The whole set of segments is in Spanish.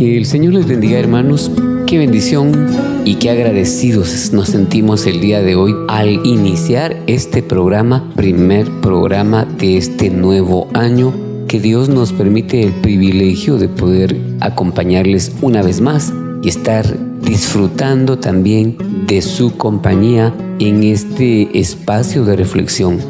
Señor les bendiga hermanos, qué bendición y qué agradecidos nos sentimos el día de hoy al iniciar este programa, primer programa de este nuevo año que Dios nos permite el privilegio de poder acompañarles una vez más y estar disfrutando también de su compañía en este espacio de reflexión.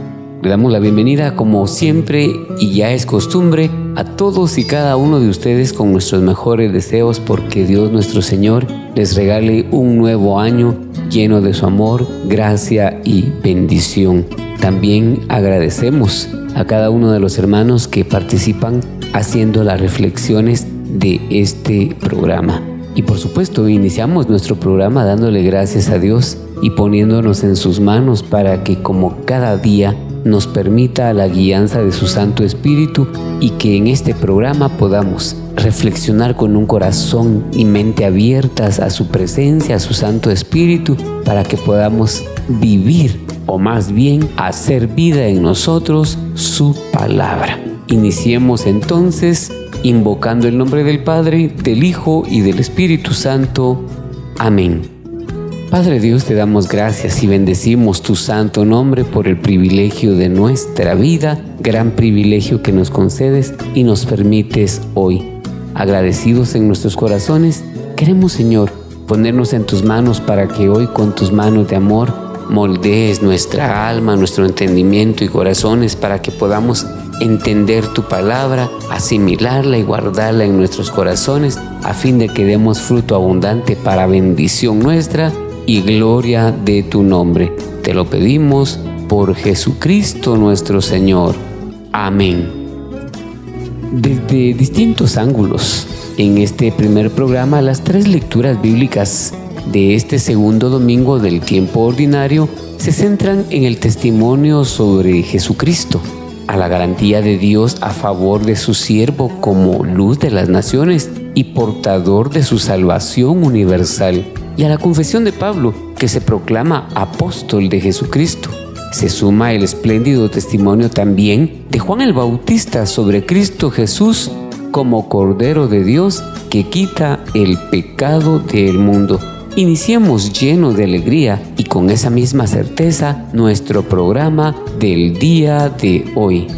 Le damos la bienvenida como siempre y ya es costumbre a todos y cada uno de ustedes con nuestros mejores deseos porque Dios nuestro Señor les regale un nuevo año lleno de su amor, gracia y bendición. También agradecemos a cada uno de los hermanos que participan haciendo las reflexiones de este programa. Y por supuesto, iniciamos nuestro programa dándole gracias a Dios y poniéndonos en sus manos para que como cada día nos permita la guianza de su Santo Espíritu y que en este programa podamos reflexionar con un corazón y mente abiertas a su presencia, a su Santo Espíritu, para que podamos vivir o más bien hacer vida en nosotros su palabra. Iniciemos entonces invocando el nombre del Padre, del Hijo y del Espíritu Santo. Amén. Padre Dios, te damos gracias y bendecimos tu santo nombre por el privilegio de nuestra vida, gran privilegio que nos concedes y nos permites hoy. Agradecidos en nuestros corazones, queremos Señor ponernos en tus manos para que hoy con tus manos de amor moldees nuestra alma, nuestro entendimiento y corazones para que podamos entender tu palabra, asimilarla y guardarla en nuestros corazones a fin de que demos fruto abundante para bendición nuestra y gloria de tu nombre. Te lo pedimos por Jesucristo nuestro Señor. Amén. Desde distintos ángulos, en este primer programa, las tres lecturas bíblicas de este segundo domingo del tiempo ordinario se centran en el testimonio sobre Jesucristo, a la garantía de Dios a favor de su siervo como luz de las naciones y portador de su salvación universal y a la confesión de Pablo, que se proclama apóstol de Jesucristo. Se suma el espléndido testimonio también de Juan el Bautista sobre Cristo Jesús como Cordero de Dios que quita el pecado del mundo. Iniciemos lleno de alegría y con esa misma certeza nuestro programa del día de hoy.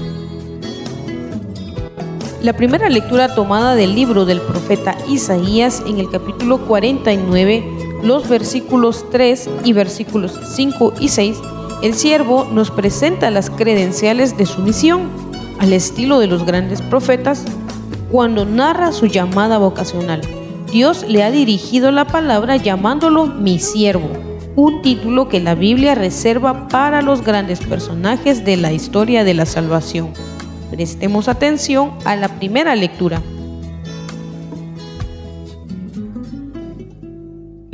La primera lectura tomada del libro del profeta Isaías en el capítulo 49 los versículos 3 y versículos 5 y 6, el siervo nos presenta las credenciales de su misión, al estilo de los grandes profetas, cuando narra su llamada vocacional. Dios le ha dirigido la palabra llamándolo mi siervo, un título que la Biblia reserva para los grandes personajes de la historia de la salvación. Prestemos atención a la primera lectura.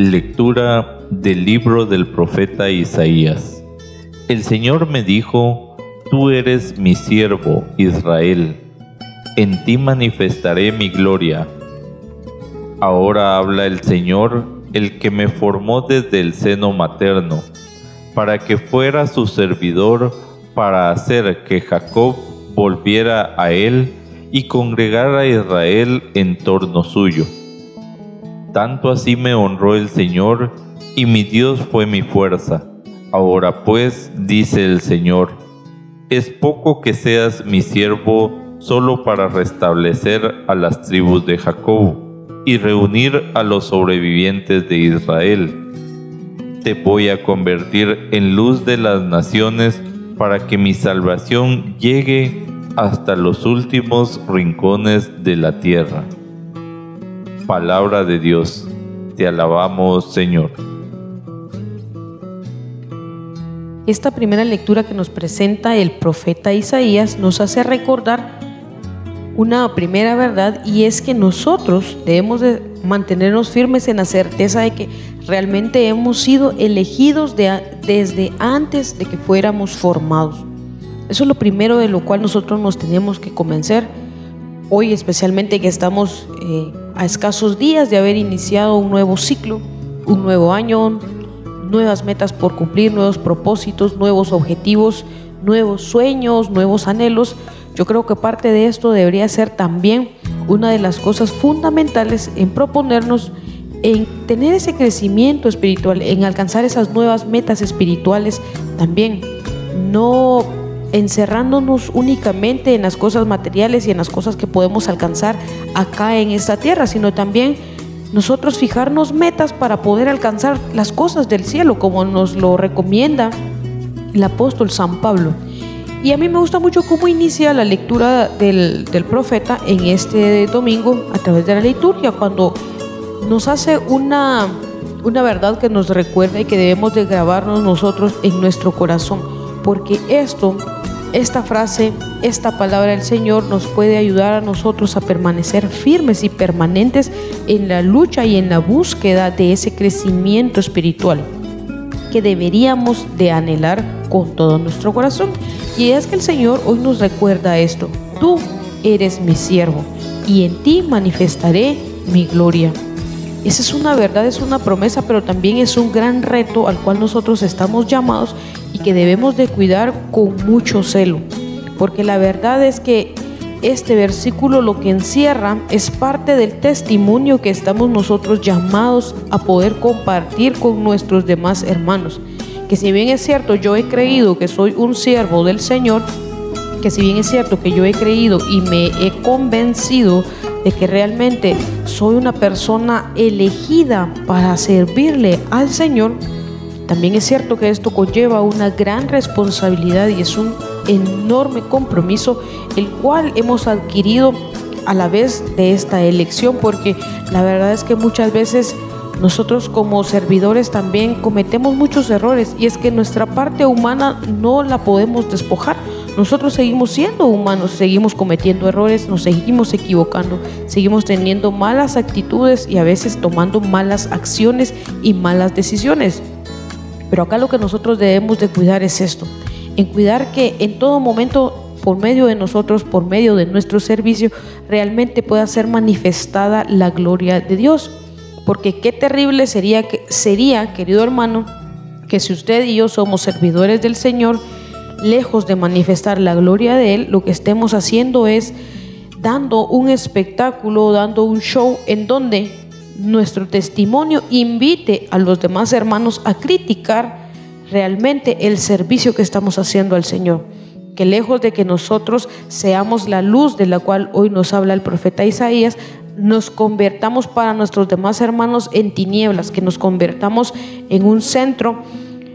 Lectura del libro del profeta Isaías. El Señor me dijo, Tú eres mi siervo, Israel, en ti manifestaré mi gloria. Ahora habla el Señor, el que me formó desde el seno materno, para que fuera su servidor, para hacer que Jacob volviera a él y congregara a Israel en torno suyo tanto así me honró el Señor, y mi Dios fue mi fuerza. Ahora pues, dice el Señor, es poco que seas mi siervo solo para restablecer a las tribus de Jacob y reunir a los sobrevivientes de Israel. te voy a convertir en luz de las naciones para que mi salvación llegue hasta los últimos rincones de la tierra. Palabra de Dios, te alabamos Señor. Esta primera lectura que nos presenta el profeta Isaías nos hace recordar una primera verdad y es que nosotros debemos de mantenernos firmes en la certeza de que realmente hemos sido elegidos desde antes de que fuéramos formados. Eso es lo primero de lo cual nosotros nos tenemos que convencer. Hoy especialmente que estamos eh, a escasos días de haber iniciado un nuevo ciclo, un nuevo año, nuevas metas por cumplir, nuevos propósitos, nuevos objetivos, nuevos sueños, nuevos anhelos. Yo creo que parte de esto debería ser también una de las cosas fundamentales en proponernos en tener ese crecimiento espiritual, en alcanzar esas nuevas metas espirituales también. No encerrándonos únicamente en las cosas materiales y en las cosas que podemos alcanzar acá en esta tierra, sino también nosotros fijarnos metas para poder alcanzar las cosas del cielo, como nos lo recomienda el apóstol San Pablo. Y a mí me gusta mucho cómo inicia la lectura del, del profeta en este domingo a través de la liturgia, cuando nos hace una, una verdad que nos recuerda y que debemos de grabarnos nosotros en nuestro corazón, porque esto esta frase, esta palabra del Señor nos puede ayudar a nosotros a permanecer firmes y permanentes en la lucha y en la búsqueda de ese crecimiento espiritual que deberíamos de anhelar con todo nuestro corazón. Y es que el Señor hoy nos recuerda esto. Tú eres mi siervo y en ti manifestaré mi gloria. Esa es una verdad, es una promesa, pero también es un gran reto al cual nosotros estamos llamados que debemos de cuidar con mucho celo, porque la verdad es que este versículo lo que encierra es parte del testimonio que estamos nosotros llamados a poder compartir con nuestros demás hermanos. Que si bien es cierto, yo he creído que soy un siervo del Señor, que si bien es cierto que yo he creído y me he convencido de que realmente soy una persona elegida para servirle al Señor, también es cierto que esto conlleva una gran responsabilidad y es un enorme compromiso el cual hemos adquirido a la vez de esta elección porque la verdad es que muchas veces nosotros como servidores también cometemos muchos errores y es que nuestra parte humana no la podemos despojar. Nosotros seguimos siendo humanos, seguimos cometiendo errores, nos seguimos equivocando, seguimos teniendo malas actitudes y a veces tomando malas acciones y malas decisiones. Pero acá lo que nosotros debemos de cuidar es esto, en cuidar que en todo momento por medio de nosotros, por medio de nuestro servicio, realmente pueda ser manifestada la gloria de Dios. Porque qué terrible sería, sería, querido hermano, que si usted y yo somos servidores del Señor, lejos de manifestar la gloria de Él, lo que estemos haciendo es dando un espectáculo, dando un show en donde nuestro testimonio invite a los demás hermanos a criticar realmente el servicio que estamos haciendo al Señor. Que lejos de que nosotros seamos la luz de la cual hoy nos habla el profeta Isaías, nos convertamos para nuestros demás hermanos en tinieblas, que nos convertamos en un centro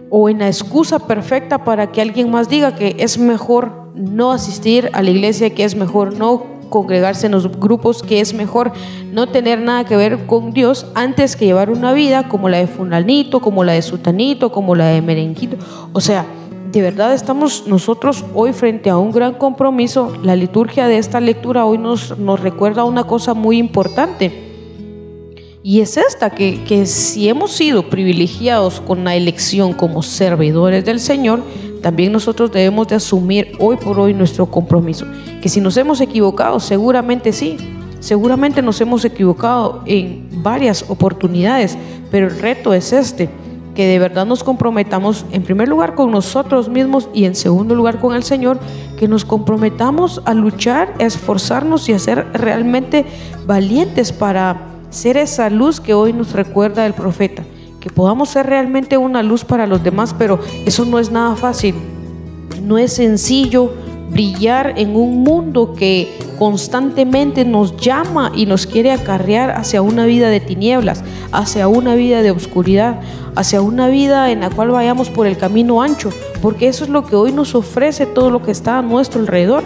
o en la excusa perfecta para que alguien más diga que es mejor no asistir a la iglesia, que es mejor no congregarse en los grupos, que es mejor no tener nada que ver con Dios antes que llevar una vida como la de Funalito, como la de Sutanito, como la de Merenquito. O sea, de verdad estamos nosotros hoy frente a un gran compromiso. La liturgia de esta lectura hoy nos, nos recuerda una cosa muy importante. Y es esta, que, que si hemos sido privilegiados con la elección como servidores del Señor, también nosotros debemos de asumir hoy por hoy nuestro compromiso. Que si nos hemos equivocado, seguramente sí, seguramente nos hemos equivocado en varias oportunidades, pero el reto es este, que de verdad nos comprometamos en primer lugar con nosotros mismos y en segundo lugar con el Señor, que nos comprometamos a luchar, a esforzarnos y a ser realmente valientes para ser esa luz que hoy nos recuerda el profeta que podamos ser realmente una luz para los demás, pero eso no es nada fácil. No es sencillo brillar en un mundo que constantemente nos llama y nos quiere acarrear hacia una vida de tinieblas, hacia una vida de oscuridad, hacia una vida en la cual vayamos por el camino ancho, porque eso es lo que hoy nos ofrece todo lo que está a nuestro alrededor.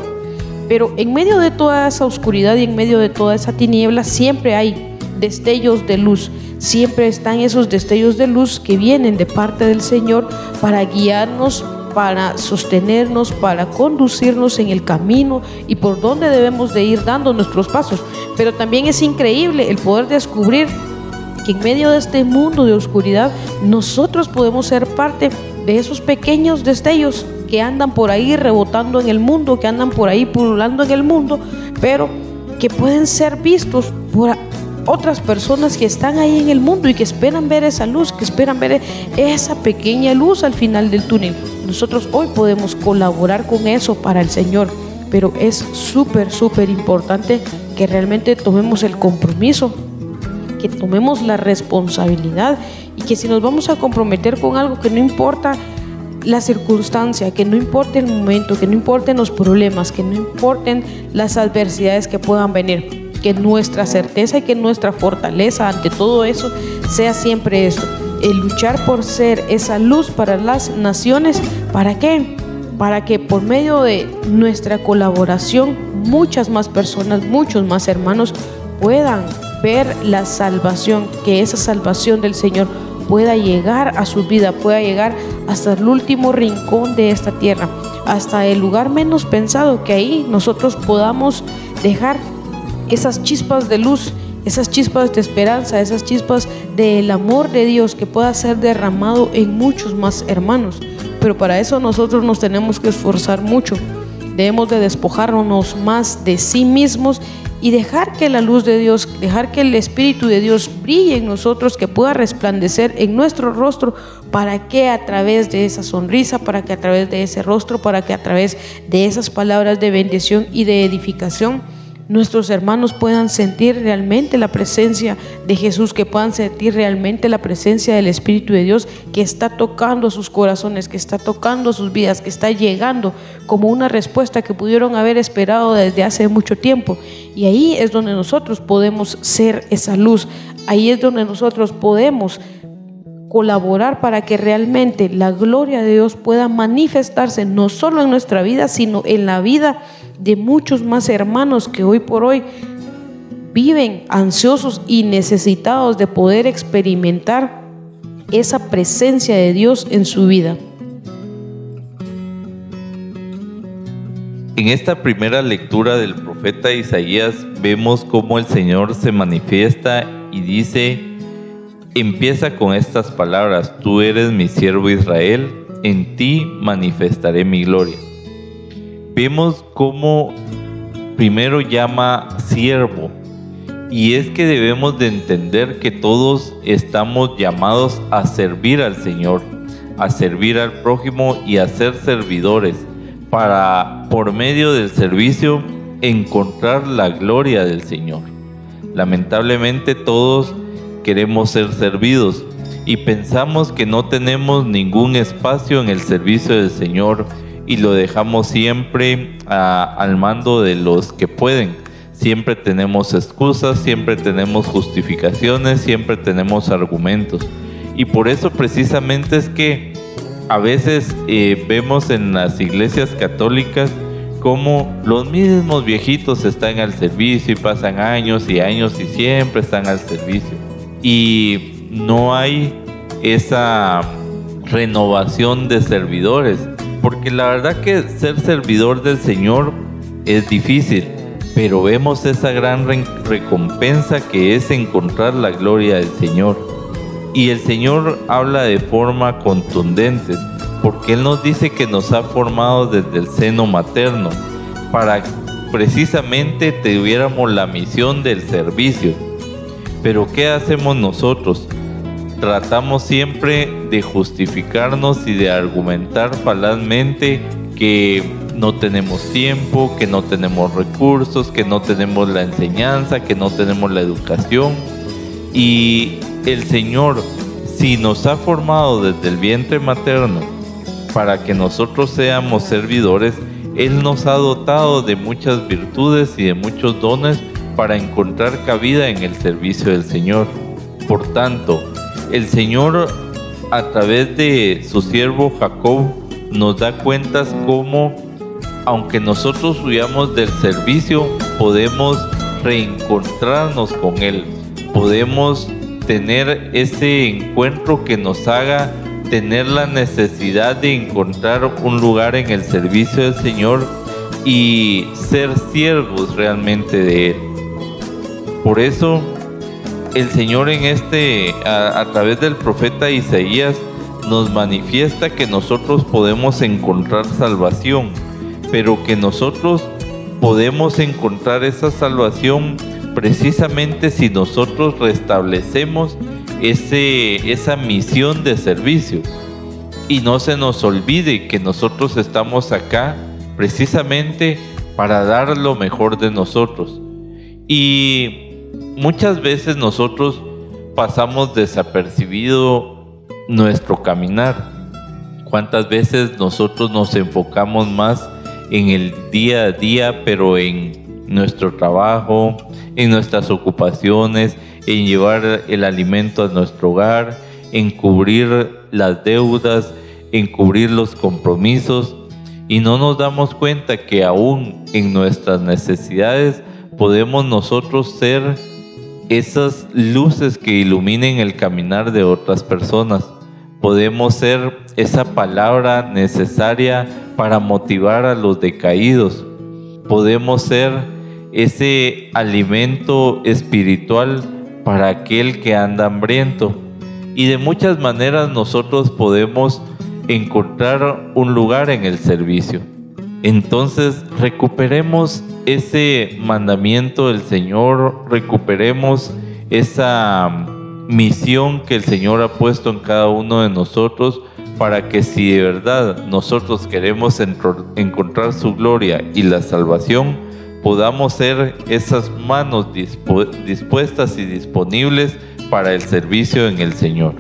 Pero en medio de toda esa oscuridad y en medio de toda esa tiniebla siempre hay destellos de luz. Siempre están esos destellos de luz que vienen de parte del Señor para guiarnos para sostenernos, para conducirnos en el camino y por donde debemos de ir dando nuestros pasos. Pero también es increíble el poder descubrir que en medio de este mundo de oscuridad nosotros podemos ser parte de esos pequeños destellos que andan por ahí rebotando en el mundo, que andan por ahí pululando en el mundo, pero que pueden ser vistos por otras personas que están ahí en el mundo y que esperan ver esa luz, que esperan ver esa pequeña luz al final del túnel. Nosotros hoy podemos colaborar con eso para el Señor, pero es súper, súper importante que realmente tomemos el compromiso, que tomemos la responsabilidad y que si nos vamos a comprometer con algo que no importa la circunstancia, que no importe el momento, que no importen los problemas, que no importen las adversidades que puedan venir, que nuestra certeza y que nuestra fortaleza ante todo eso sea siempre esto, el luchar por ser esa luz para las naciones. ¿Para qué? Para que por medio de nuestra colaboración muchas más personas, muchos más hermanos puedan ver la salvación, que esa salvación del Señor pueda llegar a su vida, pueda llegar hasta el último rincón de esta tierra, hasta el lugar menos pensado, que ahí nosotros podamos dejar esas chispas de luz, esas chispas de esperanza, esas chispas del amor de Dios que pueda ser derramado en muchos más hermanos. Pero para eso nosotros nos tenemos que esforzar mucho. Debemos de despojarnos más de sí mismos y dejar que la luz de Dios, dejar que el Espíritu de Dios brille en nosotros, que pueda resplandecer en nuestro rostro, para que a través de esa sonrisa, para que a través de ese rostro, para que a través de esas palabras de bendición y de edificación, nuestros hermanos puedan sentir realmente la presencia de Jesús, que puedan sentir realmente la presencia del Espíritu de Dios que está tocando sus corazones, que está tocando sus vidas, que está llegando como una respuesta que pudieron haber esperado desde hace mucho tiempo. Y ahí es donde nosotros podemos ser esa luz, ahí es donde nosotros podemos colaborar para que realmente la gloria de Dios pueda manifestarse no solo en nuestra vida, sino en la vida de muchos más hermanos que hoy por hoy viven ansiosos y necesitados de poder experimentar esa presencia de Dios en su vida. En esta primera lectura del profeta Isaías vemos cómo el Señor se manifiesta y dice, empieza con estas palabras, tú eres mi siervo Israel, en ti manifestaré mi gloria vemos cómo primero llama siervo. Y es que debemos de entender que todos estamos llamados a servir al Señor, a servir al prójimo y a ser servidores, para por medio del servicio encontrar la gloria del Señor. Lamentablemente todos queremos ser servidos y pensamos que no tenemos ningún espacio en el servicio del Señor y lo dejamos siempre al mando de los que pueden. Siempre tenemos excusas, siempre tenemos justificaciones, siempre tenemos argumentos. Y por eso precisamente es que a veces eh, vemos en las iglesias católicas como los mismos viejitos están al servicio y pasan años y años y siempre están al servicio. Y no hay esa renovación de servidores porque la verdad que ser servidor del Señor es difícil, pero vemos esa gran recompensa que es encontrar la gloria del Señor. Y el Señor habla de forma contundente, porque Él nos dice que nos ha formado desde el seno materno, para precisamente tuviéramos la misión del servicio. Pero ¿qué hacemos nosotros? tratamos siempre de justificarnos y de argumentar falazmente que no tenemos tiempo, que no tenemos recursos, que no tenemos la enseñanza, que no tenemos la educación. Y el Señor, si nos ha formado desde el vientre materno para que nosotros seamos servidores, Él nos ha dotado de muchas virtudes y de muchos dones para encontrar cabida en el servicio del Señor. Por tanto, el Señor a través de su siervo Jacob nos da cuentas cómo, aunque nosotros huyamos del servicio, podemos reencontrarnos con Él. Podemos tener ese encuentro que nos haga tener la necesidad de encontrar un lugar en el servicio del Señor y ser siervos realmente de Él. Por eso el Señor en este, a, través del profeta Isaías, nos manifiesta que nosotros podemos encontrar salvación, pero que nosotros podemos encontrar esa salvación precisamente si nosotros restablecemos ese, esa misión de servicio. Y no se nos olvide que nosotros estamos acá precisamente para dar lo mejor de nosotros. Y muchas veces nosotros pasamos desapercibido nuestro caminar. ¿Cuántas veces nosotros nos enfocamos más en el día a día, pero en nuestro trabajo, en nuestras ocupaciones, en llevar el alimento a nuestro hogar, en cubrir las deudas, en cubrir los compromisos y no nos damos cuenta que aún en nuestras necesidades podemos nosotros ser esas luces que iluminen el caminar de otras personas. Podemos ser esa palabra necesaria para motivar a los decaídos. Podemos ser ese alimento espiritual para aquel que anda hambriento. Y de muchas maneras nosotros podemos encontrar un lugar en el servicio. Entonces recuperemos ese mandamiento del Señor, recuperemos esa misión que el Señor ha puesto en cada uno de nosotros para que si de verdad nosotros queremos encontrar su gloria y la salvación, podamos ser esas manos dispuestas y disponibles para el servicio en el Señor.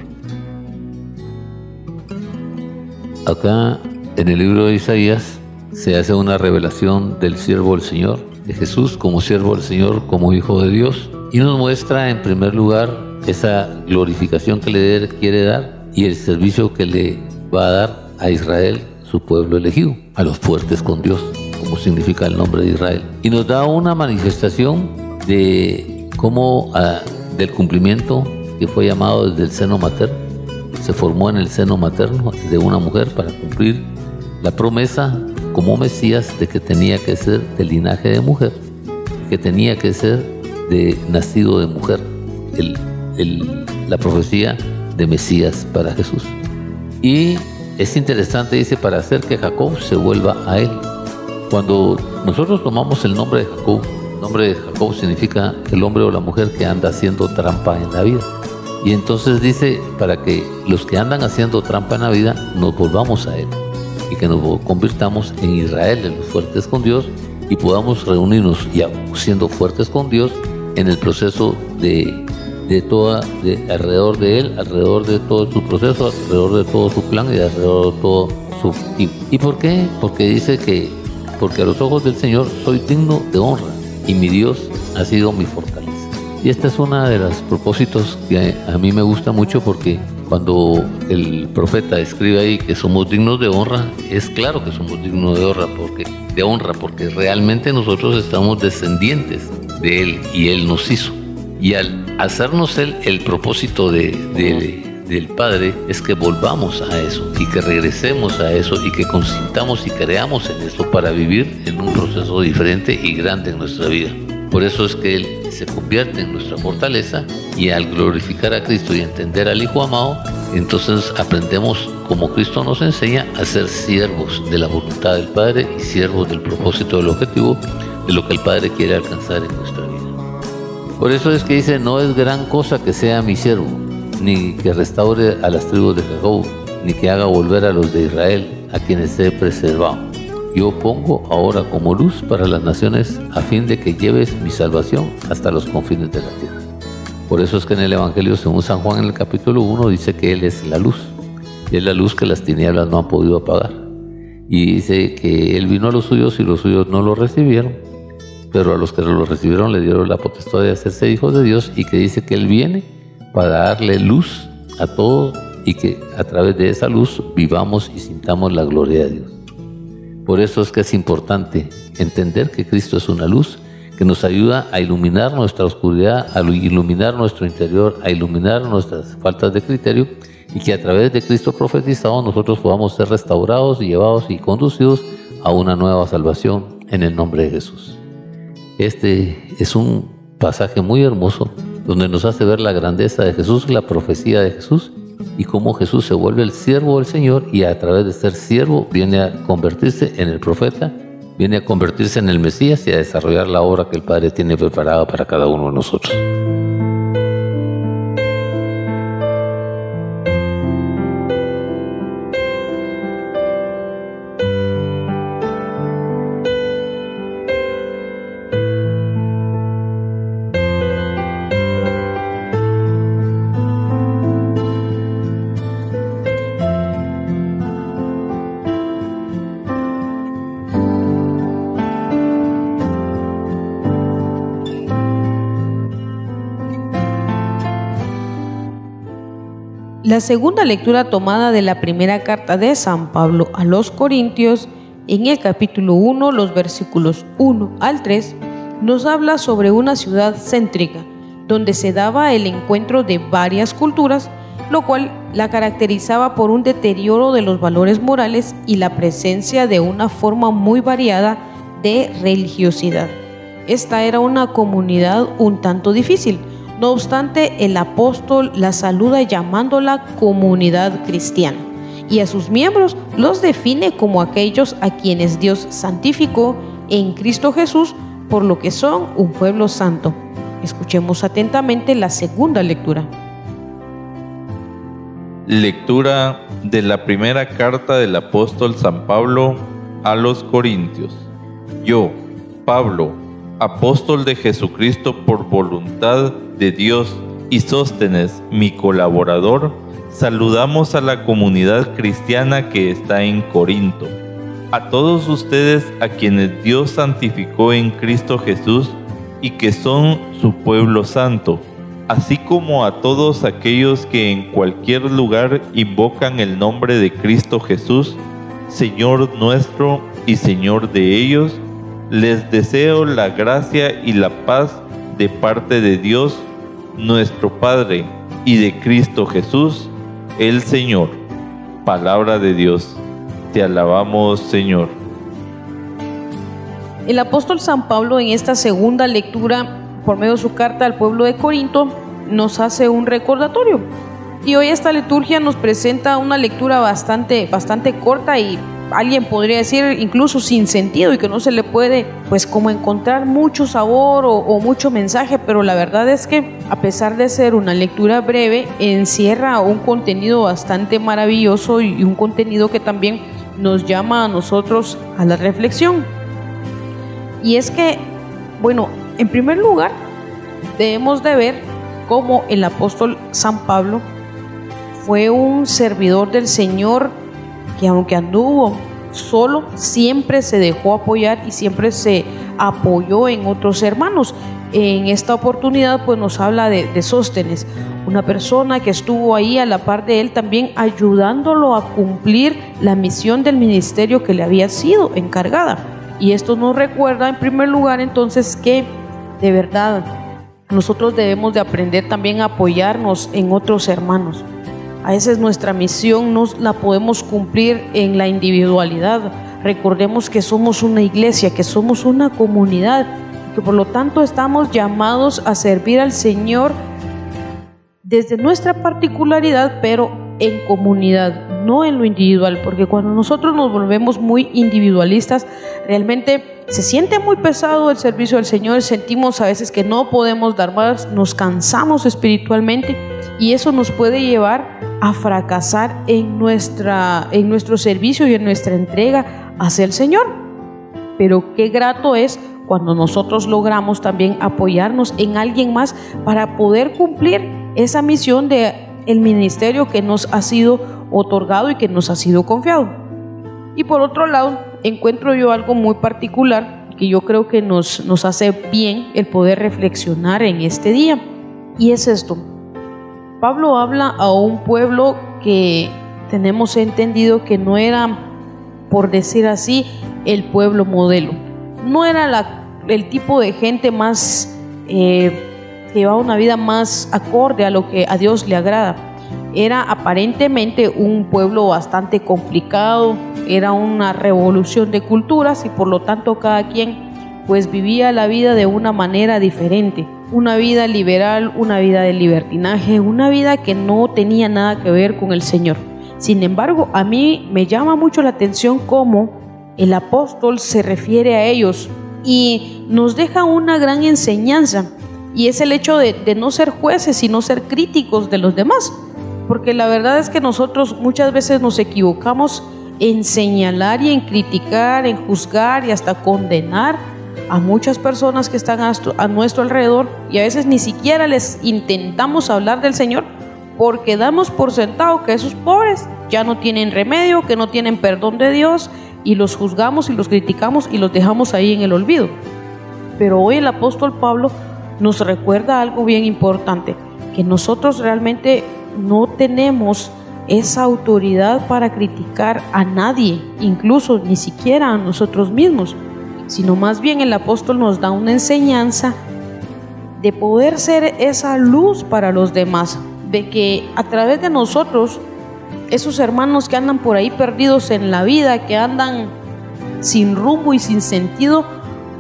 Acá en el libro de Isaías se hace una revelación del siervo del Señor, de Jesús como siervo del Señor, como hijo de Dios, y nos muestra en primer lugar esa glorificación que le quiere dar y el servicio que le va a dar a Israel, su pueblo elegido, a los fuertes con Dios, como significa el nombre de Israel. Y nos da una manifestación de cómo ah, del cumplimiento que fue llamado desde el seno materno, se formó en el seno materno de una mujer para cumplir la promesa como Mesías de que tenía que ser de linaje de mujer, que tenía que ser de nacido de mujer, la profecía de Mesías para Jesús. Y es interesante, dice, para hacer que Jacob se vuelva a él. Cuando nosotros tomamos el nombre de Jacob, el nombre de Jacob significa el hombre o la mujer que anda haciendo trampa en la vida. Y entonces dice, para que los que andan haciendo trampa en la vida nos volvamos a Él y que nos convirtamos en Israel, en los fuertes con Dios, y podamos reunirnos ya siendo fuertes con Dios en el proceso de, de toda, de, alrededor de Él, alrededor de todo su proceso, alrededor de todo su plan y alrededor de todo su equipo. ¿Y por qué? Porque dice que, porque a los ojos del Señor soy digno de honra y mi Dios ha sido mi fortaleza. Y este es uno de los propósitos que a mí me gusta mucho porque cuando el profeta escribe ahí que somos dignos de honra, es claro que somos dignos de honra porque, de honra porque realmente nosotros estamos descendientes de Él y Él nos hizo. Y al hacernos Él el propósito de, del Padre es que volvamos a eso y que regresemos a eso y que consintamos y creamos en eso para vivir en un proceso diferente y grande en nuestra vida. Por eso es que Él se convierte en nuestra fortaleza y al glorificar a Cristo y entender al Hijo amado, entonces aprendemos, como Cristo nos enseña, a ser siervos de la voluntad del Padre y siervos del propósito del objetivo de lo que el Padre quiere alcanzar en nuestra vida. Por eso es que dice, no es gran cosa que sea mi siervo, ni que restaure a las tribus de Jacob, ni que haga volver a los de Israel, a quienes he preservado yo pongo ahora como luz para las naciones a fin de que lleves mi salvación hasta los confines de la tierra. Por eso es que en el Evangelio según San Juan en el capítulo 1 dice que Él es la luz. Es la luz que las tinieblas no han podido apagar. Y dice que él vino a los suyos y los suyos no lo recibieron, pero a los que lo recibieron le dieron la potestad de hacerse hijos de Dios y que dice que él viene para darle luz a todos y que a través de esa luz vivamos y sintamos la gloria de Dios. Por eso es que es importante entender que Cristo es una luz que nos ayuda a iluminar nuestra oscuridad, a iluminar nuestro interior, a iluminar nuestras faltas de criterio y que a través de Cristo profetizado nosotros podamos ser restaurados llevados y conducidos a una nueva salvación en el nombre de Jesús. Este es un pasaje muy hermoso donde nos hace ver la grandeza de Jesús, la profecía de Jesús y cómo Jesús se vuelve el siervo del Señor y a través de ser siervo viene a convertirse en el profeta, viene a convertirse en el Mesías y a desarrollar la obra que el Padre tiene preparada para cada uno de nosotros. La segunda lectura tomada de la primera carta de San Pablo a los Corintios, en el capítulo 1, los versículos 1 al 3, nos habla sobre una ciudad céntrica, donde se daba el encuentro de varias culturas, lo cual la caracterizaba por un deterioro de los valores morales y la presencia de una forma muy variada de religiosidad. Esta era una comunidad un tanto difícil, no obstante, el apóstol la saluda llamándola comunidad cristiana y a sus miembros los define como aquellos a quienes Dios santificó en Cristo Jesús, por lo que son un pueblo santo. Escuchemos atentamente la segunda lectura. Lectura de la primera carta del apóstol San Pablo a los Corintios. Yo, Pablo, apóstol de Jesucristo por voluntad de Dios y Sóstenes, mi colaborador, saludamos a la comunidad cristiana que está en Corinto. A todos ustedes a quienes Dios santificó en Cristo Jesús y que son su pueblo santo, así como a todos aquellos que en cualquier lugar invocan el nombre de Cristo Jesús, Señor nuestro y Señor de ellos, les deseo la gracia y la paz de parte de Dios nuestro Padre y de Cristo Jesús, el Señor. Palabra de Dios. Te alabamos, Señor. El apóstol San Pablo en esta segunda lectura, por medio de su carta al pueblo de Corinto, nos hace un recordatorio. Y hoy esta liturgia nos presenta una lectura bastante, bastante corta y alguien podría decir incluso sin sentido y que no se le puede pues como encontrar mucho sabor o, mucho mensaje, pero la verdad es que a pesar de ser una lectura breve, encierra un contenido bastante maravilloso y un contenido que también nos llama a nosotros a la reflexión. Y es que, bueno, en primer lugar, debemos de ver cómo el apóstol San Pablo fue un servidor del Señor que aunque anduvo solo, siempre se dejó apoyar y siempre se apoyó en otros hermanos. En esta oportunidad pues nos habla de, Sóstenes, una persona que estuvo ahí a la par de él también ayudándolo a cumplir la misión del ministerio que le había sido encargada. Y esto nos recuerda en primer lugar entonces que de verdad nosotros debemos de aprender también a apoyarnos en otros hermanos. A veces nuestra misión no la podemos cumplir en la individualidad. Recordemos que somos una iglesia, que somos una comunidad, que por lo tanto estamos llamados a servir al Señor desde nuestra particularidad, pero en comunidad, no en lo individual, porque cuando nosotros nos volvemos muy individualistas, realmente se siente muy pesado el servicio del Señor, sentimos a veces que no podemos dar más, nos cansamos espiritualmente y eso nos puede llevar a fracasar en, nuestra, en nuestro servicio y en nuestra entrega hacia el Señor. Pero qué grato es cuando nosotros logramos también apoyarnos en alguien más para poder cumplir esa misión de ministerio que nos ha sido otorgado y que nos ha sido confiado. Y por otro lado, encuentro yo algo muy particular que yo creo que nos, nos hace bien el poder reflexionar en este día. Y es esto. Pablo habla a un pueblo que tenemos entendido que no era, por decir así, el pueblo modelo. No era la, el tipo de gente más eh, que llevaba una vida más acorde a lo que a Dios le agrada. Era aparentemente un pueblo bastante complicado, era una revolución de culturas y por lo tanto cada quien pues vivía la vida de una manera diferente, una vida liberal, una vida de libertinaje, una vida que no tenía nada que ver con el Señor. Sin embargo, a mí me llama mucho la atención cómo el apóstol se refiere a ellos y nos deja una gran enseñanza y es el hecho de, no ser jueces, sino ser críticos de los demás. Porque la verdad es que nosotros muchas veces nos equivocamos en señalar y en criticar, en juzgar y hasta condenar a muchas personas que están a nuestro alrededor y a veces ni siquiera les intentamos hablar del Señor porque damos por sentado que esos pobres ya no tienen remedio, que no tienen perdón de Dios y los juzgamos y los criticamos y los dejamos ahí en el olvido. Pero hoy el apóstol Pablo nos recuerda algo bien importante, que nosotros realmente no tenemos esa autoridad para criticar a nadie, incluso ni siquiera a nosotros mismos, sino más bien el apóstol nos da una enseñanza de poder ser esa luz para los demás, de que a través de nosotros, esos hermanos que andan por ahí perdidos en la vida, que andan sin rumbo y sin sentido,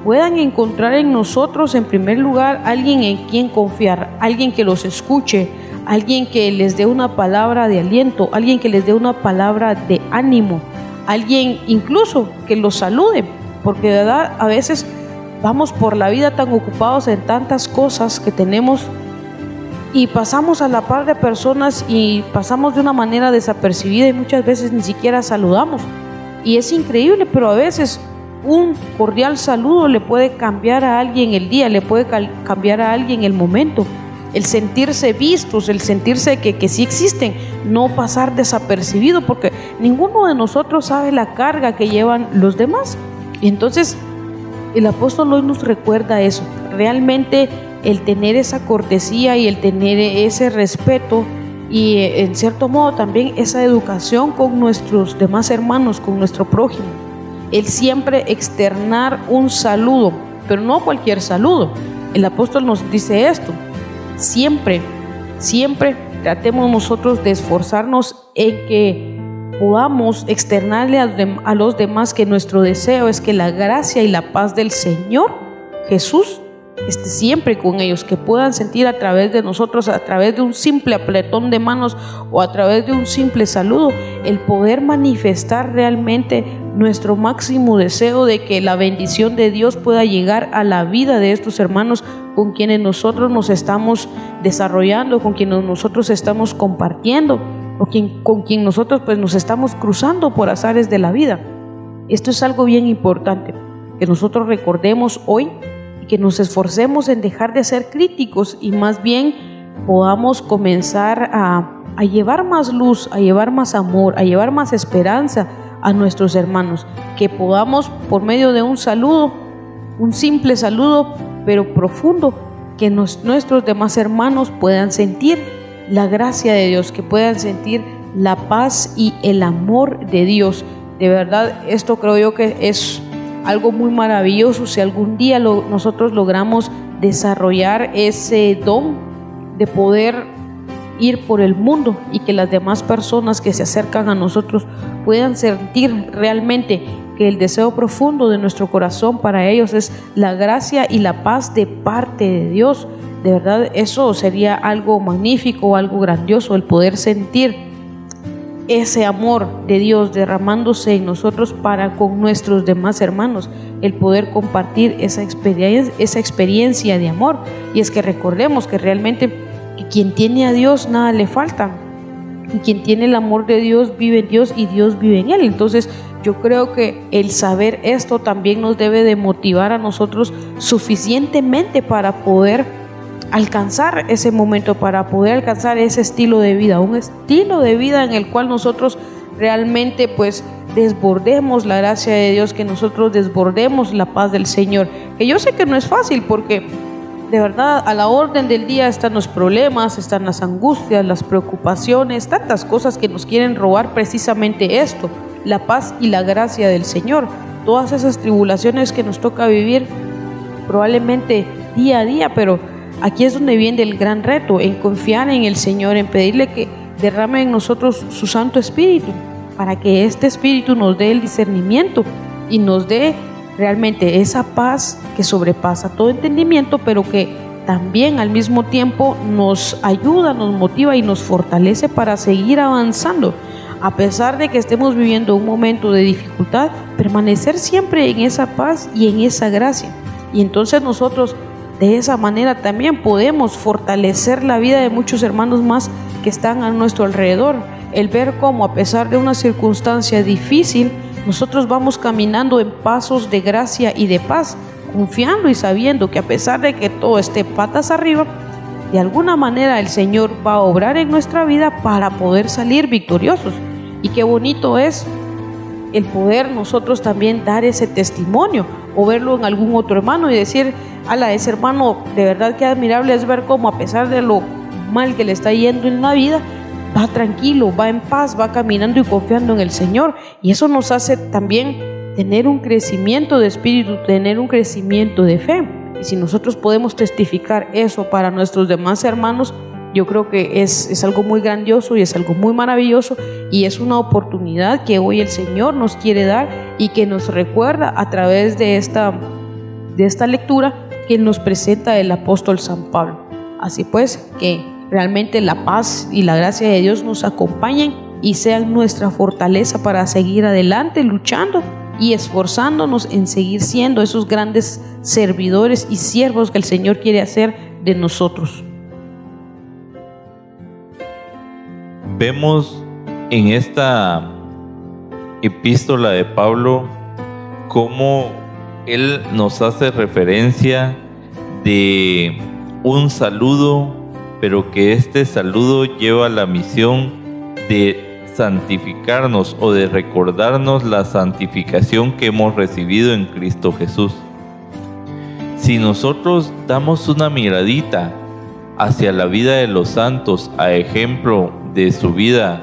puedan encontrar en nosotros en primer lugar alguien en quien confiar, alguien que los escuche, alguien que les dé una palabra de aliento, alguien que les dé una palabra de ánimo, alguien incluso que los salude, porque de verdad a veces vamos por la vida tan ocupados en tantas cosas que tenemos y pasamos a la par de personas y pasamos de una manera desapercibida y muchas veces ni siquiera saludamos. Y es increíble, pero a veces un cordial saludo le puede cambiar a alguien el día, le puede cambiar a alguien el momento el sentirse vistos, el sentirse que, que sí existen, no pasar desapercibido, porque ninguno de nosotros sabe la carga que llevan los demás. Y entonces el apóstol hoy nos recuerda eso, realmente el tener esa cortesía y el tener ese respeto y en cierto modo también esa educación con nuestros demás hermanos, con nuestro prójimo. El siempre externar un saludo, pero no cualquier saludo. El apóstol nos dice esto, siempre, siempre tratemos nosotros de esforzarnos en que podamos externarle a los demás que nuestro deseo es que la gracia y la paz del Señor Jesús esté siempre con ellos, que puedan sentir a través de nosotros, a través de un simple apretón de manos o a través de un simple saludo, el poder manifestar realmente nuestro máximo deseo de que la bendición de Dios pueda llegar a la vida de estos hermanos con quienes nosotros nos estamos desarrollando, con quienes nosotros estamos compartiendo o con quien nosotros pues nos estamos cruzando por azares de la vida. Esto es algo bien importante, que nosotros recordemos hoy y que nos esforcemos en dejar de ser críticos y más bien podamos comenzar a llevar más luz, a llevar más amor, a llevar más esperanza a nuestros hermanos, que podamos por medio de un saludo, un simple saludo, pero profundo, que nuestros demás hermanos puedan sentir la gracia de Dios, que puedan sentir la paz y el amor de Dios. De verdad, esto creo yo que es algo muy maravilloso si algún día nosotros logramos desarrollar ese don de poder ir por el mundo y que las demás personas que se acercan a nosotros puedan sentir realmente que el deseo profundo de nuestro corazón para ellos es la gracia y la paz de parte de Dios. De verdad, eso sería algo magnífico, algo grandioso, el poder sentir ese amor de Dios derramándose en nosotros para con nuestros demás hermanos, el poder compartir esa experiencia, esa experiencia de amor. Y es que recordemos que realmente quien tiene a Dios nada le falta. Y quien tiene el amor de Dios vive en Dios y Dios vive en él. Entonces yo creo que el saber esto también nos debe de motivar a nosotros suficientemente para poder alcanzar ese momento, para poder alcanzar ese estilo de vida, un estilo de vida en el cual nosotros realmente pues desbordemos la gracia de Dios, que nosotros desbordemos la paz del Señor. Que yo sé que no es fácil porque de verdad a la orden del día están los problemas, están las angustias, las preocupaciones, tantas cosas que nos quieren robar precisamente esto, la paz y la gracia del Señor. Todas esas tribulaciones que nos toca vivir probablemente día a día, pero aquí es donde viene el gran reto, en confiar en el Señor, en pedirle que derrame en nosotros su Santo Espíritu, para que este Espíritu nos dé el discernimiento y nos dé realmente esa paz que sobrepasa todo entendimiento, pero que también al mismo tiempo nos ayuda, nos motiva y nos fortalece para seguir avanzando. A pesar de que estemos viviendo un momento de dificultad, permanecer siempre en esa paz y en esa gracia. Y entonces nosotros de esa manera también podemos fortalecer la vida de muchos hermanos más que están a nuestro alrededor. El ver cómo a pesar de una circunstancia difícil, nosotros vamos caminando en pasos de gracia y de paz, confiando y sabiendo que a pesar de que todo esté patas arriba, de alguna manera el Señor va a obrar en nuestra vida para poder salir victoriosos. Y qué bonito es el poder nosotros también dar ese testimonio o verlo en algún otro hermano y decir, ala, ese hermano, de verdad que admirable es ver cómo a pesar de lo mal que le está yendo en la vida, va tranquilo, va en paz, va caminando y confiando en el Señor. Y eso nos hace también tener un crecimiento de espíritu, tener un crecimiento de fe. Y si nosotros podemos testificar eso para nuestros demás hermanos, yo creo que es, es, algo muy grandioso y es algo muy maravilloso y es una oportunidad que hoy el Señor nos quiere dar y que nos recuerda a través de esta, de esta lectura que nos presenta el apóstol San Pablo. Así pues, que realmente la paz y la gracia de Dios nos acompañen y sean nuestra fortaleza para seguir adelante luchando y esforzándonos en seguir siendo esos grandes servidores y siervos que el Señor quiere hacer de nosotros. Vemos en esta epístola de Pablo cómo él nos hace referencia de un saludo pero que este saludo lleva la misión de santificarnos o de recordarnos la santificación que hemos recibido en Cristo Jesús. Si nosotros damos una miradita hacia la vida de los santos a ejemplo de su vida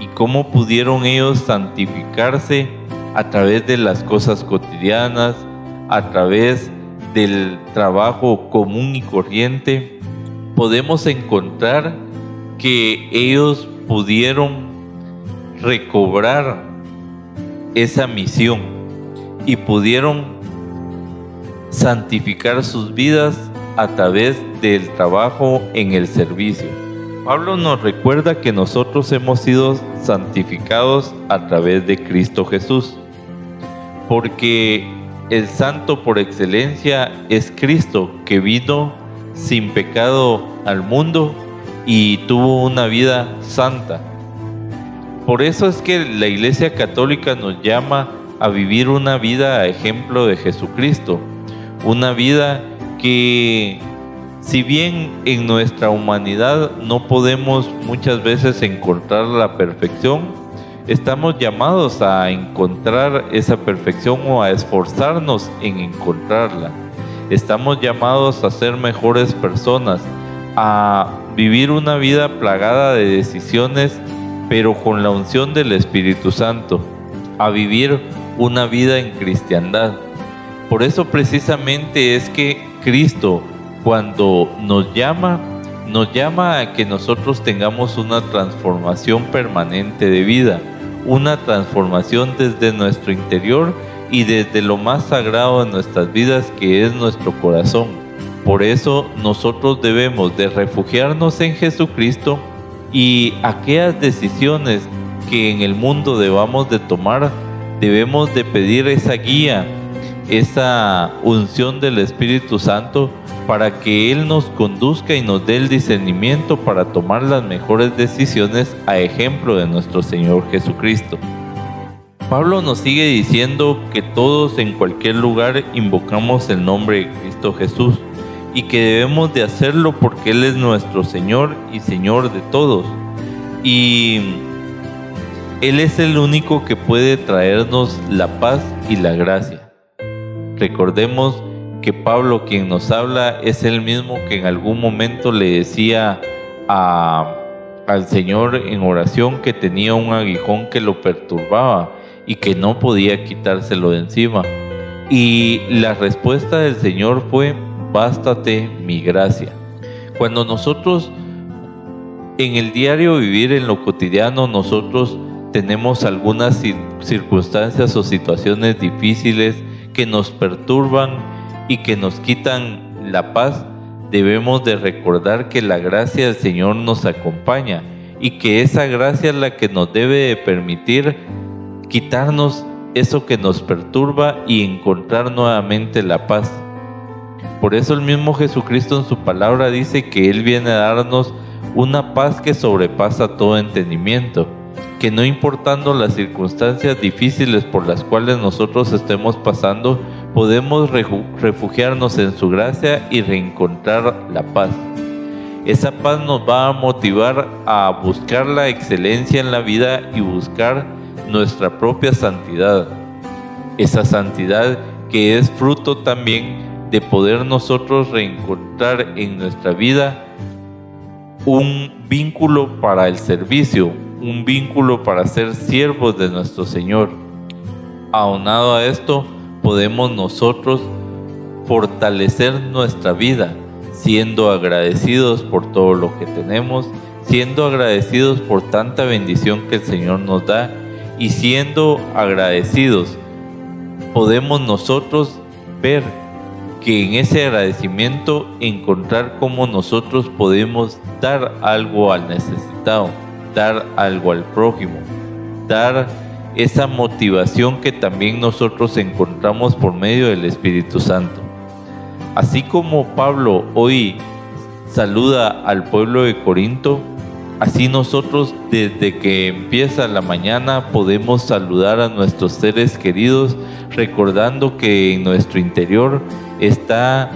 y cómo pudieron ellos santificarse a través de las cosas cotidianas, a través del trabajo común y corriente, podemos encontrar que ellos pudieron recobrar esa misión y pudieron santificar sus vidas a través del trabajo en el servicio. Pablo nos recuerda que nosotros hemos sido santificados a través de Cristo Jesús, porque el santo por excelencia es Cristo que vino sin pecado al mundo y tuvo una vida santa. Por eso es que la Iglesia Católica nos llama a vivir una vida a ejemplo de Jesucristo, una vida que si bien en nuestra humanidad no podemos muchas veces encontrar la perfección, estamos llamados a encontrar esa perfección o a esforzarnos en encontrarla. Estamos llamados a ser mejores personas, a vivir una vida plagada de decisiones, pero con la unción del Espíritu Santo, a vivir una vida en cristiandad. Por eso precisamente es que Cristo cuando nos llama, nos llama a que nosotros tengamos una transformación permanente de vida, una transformación desde nuestro interior y desde lo más sagrado de nuestras vidas que es nuestro corazón. Por eso nosotros debemos de refugiarnos en Jesucristo y aquellas decisiones que en el mundo debamos de tomar, debemos de pedir esa guía, esa unción del Espíritu Santo para que Él nos conduzca y nos dé el discernimiento para tomar las mejores decisiones a ejemplo de nuestro Señor Jesucristo. Pablo nos sigue diciendo que todos en cualquier lugar invocamos el nombre de Cristo Jesús y que debemos de hacerlo porque Él es nuestro Señor y Señor de todos. Y Él es el único que puede traernos la paz y la gracia. Recordemos que Pablo quien nos habla es el mismo que en algún momento le decía al Señor en oración que tenía un aguijón que lo perturbaba y que no podía quitárselo de encima. Y la respuesta del Señor fue, bástate mi gracia. Cuando nosotros en el diario vivir, en lo cotidiano, nosotros tenemos algunas circunstancias o situaciones difíciles que nos perturban y que nos quitan la paz, debemos de recordar que la gracia del Señor nos acompaña y que esa gracia es la que nos debe de permitir quitarnos eso que nos perturba y encontrar nuevamente la paz. Por eso el mismo Jesucristo en su palabra dice que Él viene a darnos una paz que sobrepasa todo entendimiento, que no importando las circunstancias difíciles por las cuales nosotros estemos pasando, podemos refugiarnos en su gracia y reencontrar la paz. Esa paz nos va a motivar a buscar la excelencia en la vida y buscar nuestra propia santidad. Esa santidad que es fruto también de poder nosotros reencontrar en nuestra vida un vínculo para el servicio, un vínculo para ser siervos de nuestro Señor. Aunado a esto, podemos nosotros fortalecer nuestra vida, siendo agradecidos por todo lo que tenemos, siendo agradecidos por tanta bendición que el Señor nos da y siendo agradecidos, podemos nosotros ver que en ese agradecimiento encontrar cómo nosotros podemos dar algo al necesitado, dar algo al prójimo, dar esa motivación que también nosotros encontramos por medio del Espíritu Santo. Así como Pablo hoy saluda al pueblo de Corinto, así nosotros desde que empieza la mañana podemos saludar a nuestros seres queridos recordando que en nuestro interior está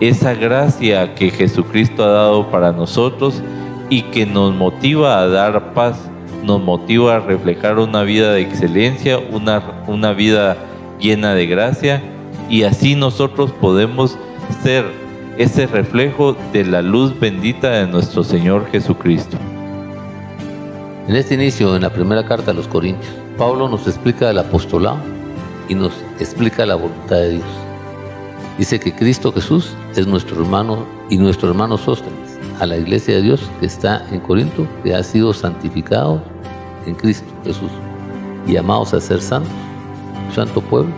esa gracia que Jesucristo ha dado para nosotros y que nos motiva a dar paz, nos motiva a reflejar una vida de excelencia, una, una vida llena de gracia y así nosotros podemos ser ese reflejo de la luz bendita de nuestro Señor Jesucristo. En este inicio, en la primera carta a los Corintios, Pablo nos explica el apostolado y nos explica la voluntad de Dios. Dice que Cristo Jesús es nuestro hermano y nuestro hermano Sóstenes, a la iglesia de Dios que está en Corinto, que ha sido santificado en Cristo Jesús y llamados a ser santos, santo pueblo,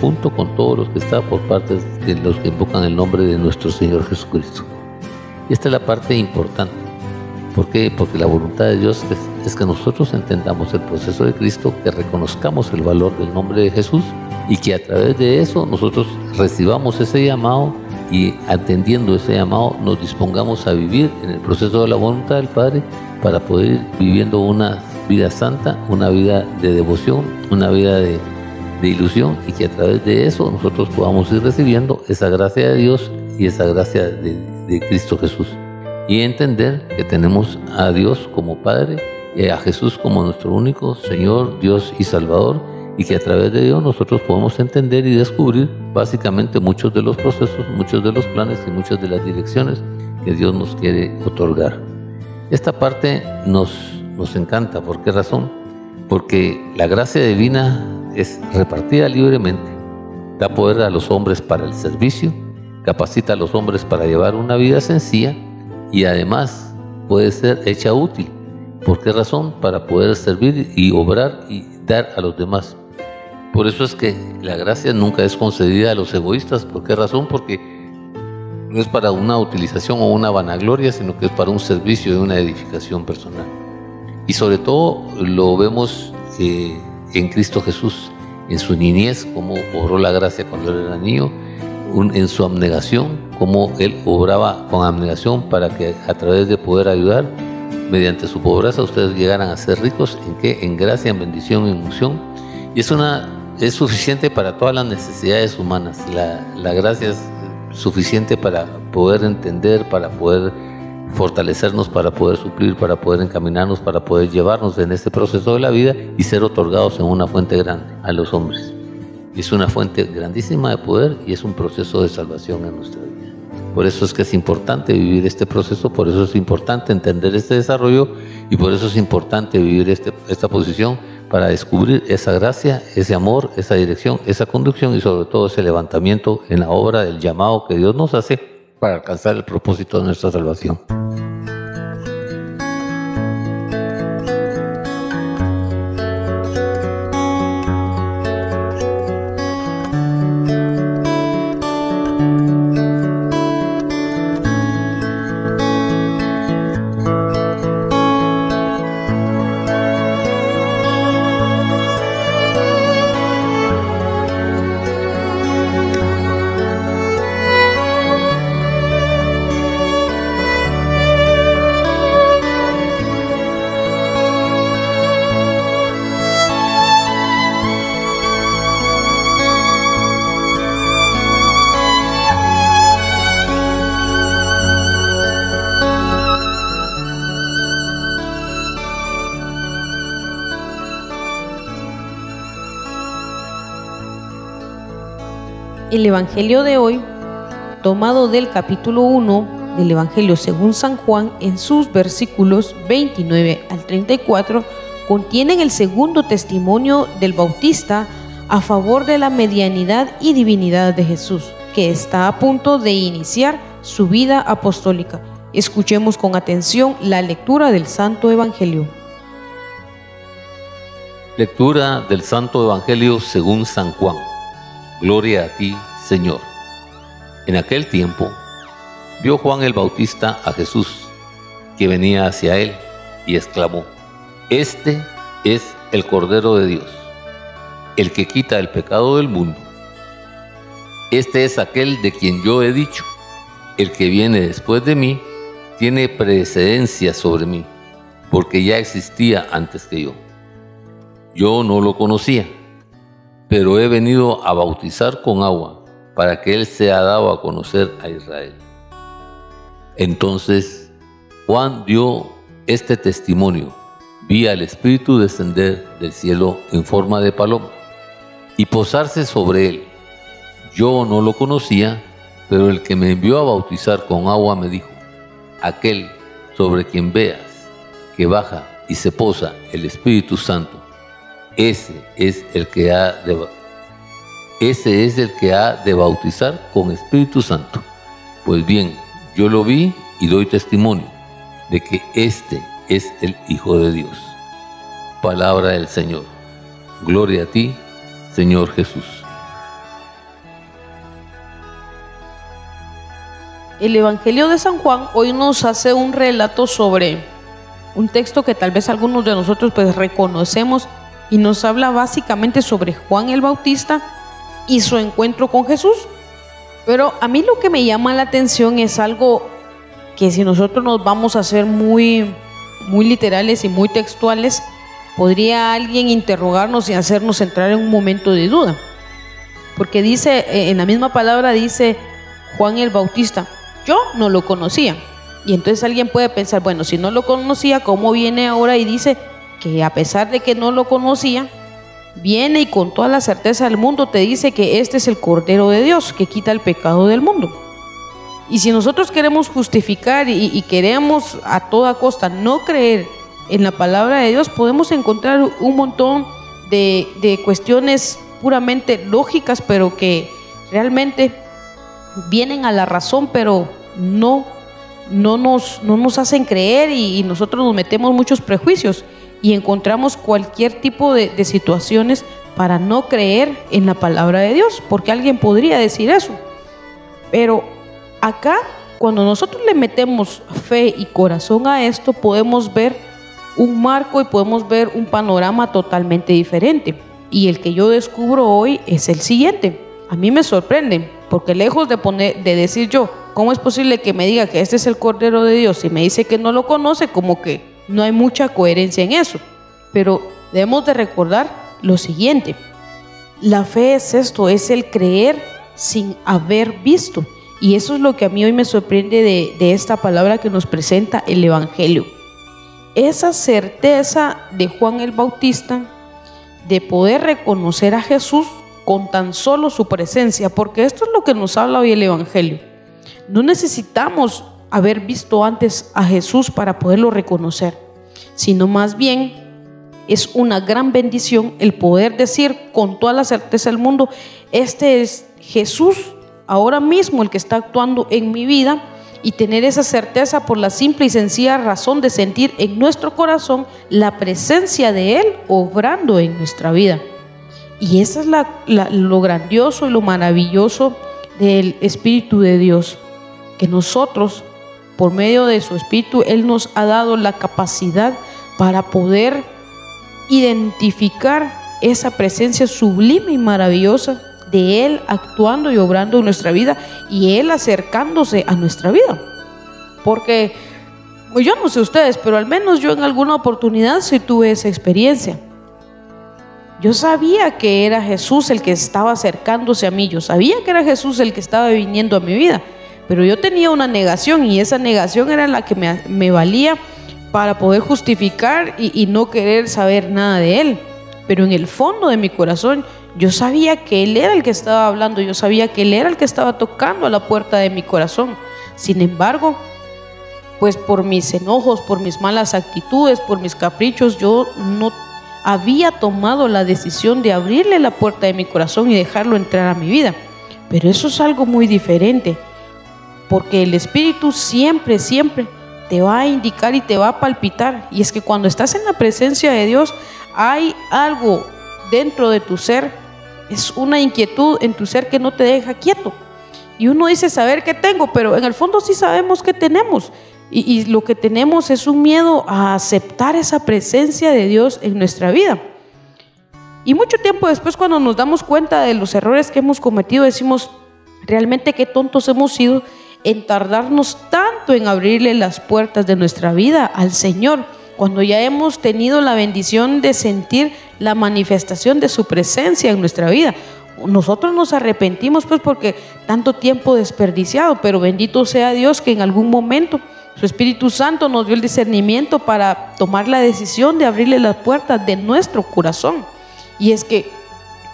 junto con todos los que están por parte de los que invocan el nombre de nuestro Señor Jesucristo. Y esta es la parte importante. ¿Por qué? Porque la voluntad de Dios es, es que nosotros entendamos el proceso de Cristo, que reconozcamos el valor del nombre de Jesús y que a través de eso nosotros recibamos ese llamado y atendiendo ese llamado nos dispongamos a vivir en el proceso de la voluntad del Padre para poder ir viviendo una vida santa, una vida de devoción, una vida de, ilusión y que a través de eso nosotros podamos ir recibiendo esa gracia de Dios y esa gracia de, de Cristo Jesús. Y entender que tenemos a Dios como Padre y a Jesús como nuestro único Señor, Dios y Salvador y que a través de Dios nosotros podemos entender y descubrir básicamente muchos de los procesos, muchos de los planes y muchas de las direcciones que Dios nos quiere otorgar. Esta parte nos, nos encanta, ¿por qué razón? Porque la gracia divina es repartida libremente, da poder a los hombres para el servicio, capacita a los hombres para llevar una vida sencilla y además puede ser hecha útil. ¿Por qué razón? Para poder servir y obrar y dar a los demás. Por eso es que la gracia nunca es concedida a los egoístas. ¿Por qué razón? Porque no es para una utilización o una vanagloria, sino que es para un servicio y una edificación personal. Y sobre todo lo vemos eh, en Cristo Jesús, en su niñez, cómo obró la gracia cuando él era niño, en su abnegación, cómo él obraba con abnegación para que a través de poder ayudar, mediante su pobreza, ustedes llegaran a ser ricos en qué? En gracia, en bendición, en unción. Y es una es suficiente para todas las necesidades humanas. La, gracia es suficiente para poder entender, para poder fortalecernos para poder suplir, para poder encaminarnos, para poder llevarnos en este proceso de la vida y ser otorgados en una fuente grande a los hombres. Es una fuente grandísima de poder y es un proceso de salvación en nuestra vida. Por eso es que es importante vivir este proceso, por eso es importante entender este desarrollo y por eso es importante vivir este, esta posición para descubrir esa gracia, ese amor, esa dirección, esa conducción y sobre todo ese levantamiento en la obra del llamado que Dios nos hace para alcanzar el propósito de nuestra salvación. El Evangelio de hoy, tomado del capítulo 1 del Evangelio según San Juan, en sus versículos 29 al 34, contienen el segundo testimonio del Bautista a favor de la medianidad y divinidad de Jesús, que está a punto de iniciar su vida apostólica. Escuchemos con atención la lectura del Santo Evangelio. Lectura del Santo Evangelio según San Juan. Gloria a ti, Señor. En aquel tiempo, vio Juan el Bautista a Jesús, que venía hacia él, y exclamó, Este es el Cordero de Dios, el que quita el pecado del mundo. Este es aquel de quien yo he dicho, el que viene después de mí, tiene precedencia sobre mí, porque ya existía antes que yo. Yo no lo conocía pero he venido a bautizar con agua para que Él sea dado a conocer a Israel. Entonces Juan dio este testimonio. Vi al Espíritu descender del cielo en forma de paloma y posarse sobre él. Yo no lo conocía, pero el que me envió a bautizar con agua me dijo, aquel sobre quien veas que baja y se posa el Espíritu Santo ese es el que ha de, ese es el que ha de bautizar con Espíritu Santo. Pues bien, yo lo vi y doy testimonio de que este es el Hijo de Dios. Palabra del Señor. Gloria a ti, Señor Jesús. El Evangelio de San Juan hoy nos hace un relato sobre un texto que tal vez algunos de nosotros pues reconocemos y nos habla básicamente sobre Juan el Bautista y su encuentro con Jesús. Pero a mí lo que me llama la atención es algo que si nosotros nos vamos a ser muy, muy literales y muy textuales, podría alguien interrogarnos y hacernos entrar en un momento de duda. Porque dice, eh, en la misma palabra dice Juan el Bautista, yo no lo conocía. Y entonces alguien puede pensar, bueno, si no lo conocía, ¿cómo viene ahora y dice, que a pesar de que no lo conocía, viene y con toda la certeza del mundo te dice que este es el Cordero de Dios que quita el pecado del mundo. Y si nosotros queremos justificar y, queremos a toda costa no creer en la palabra de Dios, podemos encontrar un montón de, de cuestiones puramente lógicas, pero que realmente vienen a la razón, pero no, no, nos, no nos hacen creer y nosotros nos metemos muchos prejuicios y encontramos cualquier tipo de, situaciones para no creer en la palabra de Dios, porque alguien podría decir eso. Pero acá, cuando nosotros le metemos fe y corazón a esto, podemos ver un marco y podemos ver un panorama totalmente diferente. Y el que yo descubro hoy es el siguiente. A mí me sorprende, porque lejos de, poner, de decir yo, ¿cómo es posible que me diga que este es el Cordero de Dios y me dice que no lo conoce? Como que no hay mucha coherencia en eso. Pero debemos de recordar lo siguiente. La fe es esto, es el creer sin haber visto. Y eso es lo que a mí hoy me sorprende de, de esta palabra que nos presenta el Evangelio. Esa certeza de Juan el Bautista de poder reconocer a Jesús con tan solo su presencia, porque esto es lo que nos habla hoy el Evangelio. No necesitamos haber visto antes a Jesús para poderlo reconocer, sino más bien es una gran bendición el poder decir con toda la certeza del mundo, este es Jesús ahora mismo el que está actuando en mi vida y tener esa certeza por la simple y sencilla razón de sentir en nuestro corazón la presencia de Él obrando en nuestra vida. Y eso es lo grandioso y lo maravilloso del Espíritu de Dios, que nosotros, por medio de su Espíritu, Él nos ha dado la capacidad para poder identificar esa presencia sublime y maravillosa de Él actuando y obrando en nuestra vida y Él acercándose a nuestra vida. Porque yo no sé ustedes, pero al menos yo en alguna oportunidad sí tuve esa experiencia. Yo sabía que era Jesús el que estaba acercándose a mí, yo sabía que era Jesús el que estaba viniendo a mi vida, pero yo tenía una negación y esa negación era la que me, valía para poder justificar y, y no querer saber nada de Él. Pero en el fondo de mi corazón yo sabía que Él era el que estaba hablando, yo sabía que Él era el que estaba tocando a la puerta de mi corazón. Sin embargo, pues por mis enojos, por mis malas actitudes, por mis caprichos, yo no había tomado la decisión de abrirle la puerta de mi corazón y dejarlo entrar a mi vida. Pero eso es algo muy diferente, porque el Espíritu siempre, siempre te va a indicar y te va a palpitar. Y es que cuando estás en la presencia de Dios, hay algo dentro de tu ser, es una inquietud en tu ser que no te deja quieto. Y uno dice saber qué tengo, pero en el fondo sí sabemos qué tenemos. Y, lo que tenemos es un miedo a aceptar esa presencia de Dios en nuestra vida. Y mucho tiempo después, cuando nos damos cuenta de los errores que hemos cometido, decimos, realmente qué tontos hemos sido en tardarnos tanto en abrirle las puertas de nuestra vida al Señor, cuando ya hemos tenido la bendición de sentir la manifestación de su presencia en nuestra vida. Nosotros nos arrepentimos pues porque tanto tiempo desperdiciado, pero bendito sea Dios que en algún momento su Espíritu Santo nos dio el discernimiento para tomar la decisión de abrirle las puertas de nuestro corazón. Y es que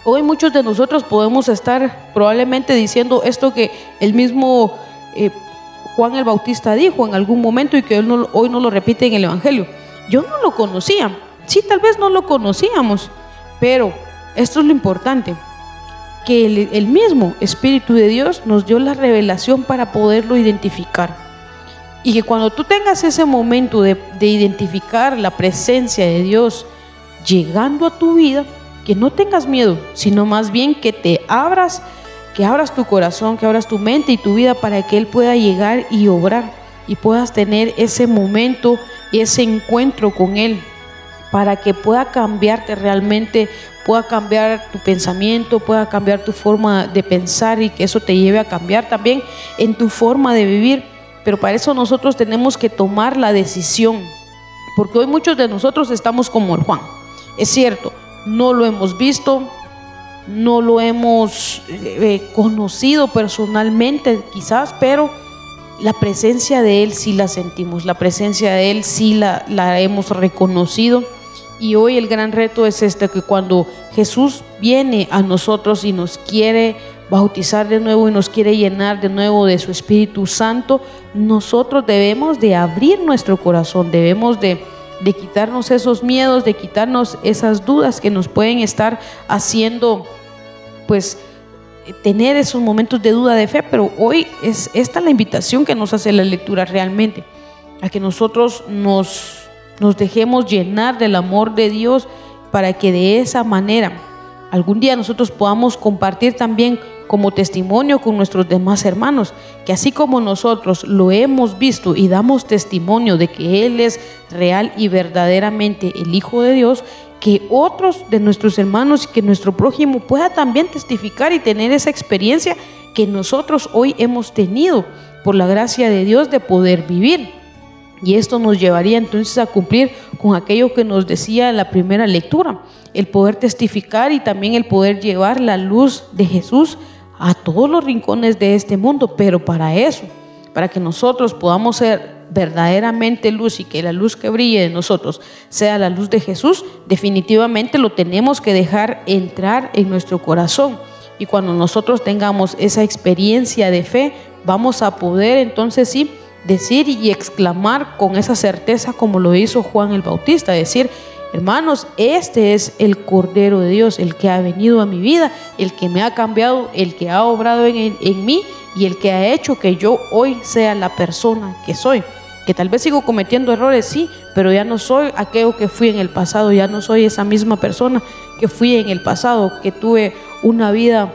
hoy muchos de nosotros podemos estar probablemente diciendo esto que el mismo eh, Juan el Bautista dijo en algún momento y que hoy no lo repite en el Evangelio. Yo no lo conocía. Sí, tal vez no lo conocíamos, pero esto es lo importante, que el, el mismo Espíritu de Dios nos dio la revelación para poderlo identificar. Y que cuando tú tengas ese momento de, identificar la presencia de Dios llegando a tu vida, que no tengas miedo, sino más bien que te abras, que abras tu corazón, que abras tu mente y tu vida para que Él pueda llegar y obrar y puedas tener ese momento, ese encuentro con Él, para que pueda cambiarte realmente, pueda cambiar tu pensamiento, pueda cambiar tu forma de pensar y que eso te lleve a cambiar también en tu forma de vivir pero para eso nosotros tenemos que tomar la decisión, porque hoy muchos de nosotros estamos como el Juan. Es cierto, no lo hemos visto, no lo hemos eh, conocido personalmente quizás, pero la presencia de Él sí la sentimos, la presencia de Él sí la, la hemos reconocido. Y hoy el gran reto es este, que cuando Jesús viene a nosotros y nos quiere bautizar de nuevo y nos quiere llenar de nuevo de su Espíritu Santo, nosotros debemos de abrir nuestro corazón, debemos de, quitarnos esos miedos, de quitarnos esas dudas que nos pueden estar haciendo, pues, tener esos momentos de duda de fe, pero hoy es esta la invitación que nos hace la lectura realmente, a que nosotros nos, nos dejemos llenar del amor de Dios para que de esa manera algún día nosotros podamos compartir también como testimonio con nuestros demás hermanos, que así como nosotros lo hemos visto y damos testimonio de que Él es real y verdaderamente el Hijo de Dios, que otros de nuestros hermanos y que nuestro prójimo pueda también testificar y tener esa experiencia que nosotros hoy hemos tenido por la gracia de Dios de poder vivir. Y esto nos llevaría entonces a cumplir con aquello que nos decía en la primera lectura, el poder testificar y también el poder llevar la luz de Jesús a todos los rincones de este mundo, pero para eso, para que nosotros podamos ser verdaderamente luz y que la luz que brille de nosotros sea la luz de Jesús, definitivamente lo tenemos que dejar entrar en nuestro corazón. Y cuando nosotros tengamos esa experiencia de fe, vamos a poder entonces sí decir y exclamar con esa certeza como lo hizo Juan el Bautista, decir, hermanos, este es el Cordero de Dios, el que ha venido a mi vida, el que me ha cambiado, el que ha obrado en, en mí y el que ha hecho que yo hoy sea la persona que soy. Que tal vez sigo cometiendo errores, sí, pero ya no soy aquello que fui en el pasado, ya no soy esa misma persona que fui en el pasado, que tuve una vida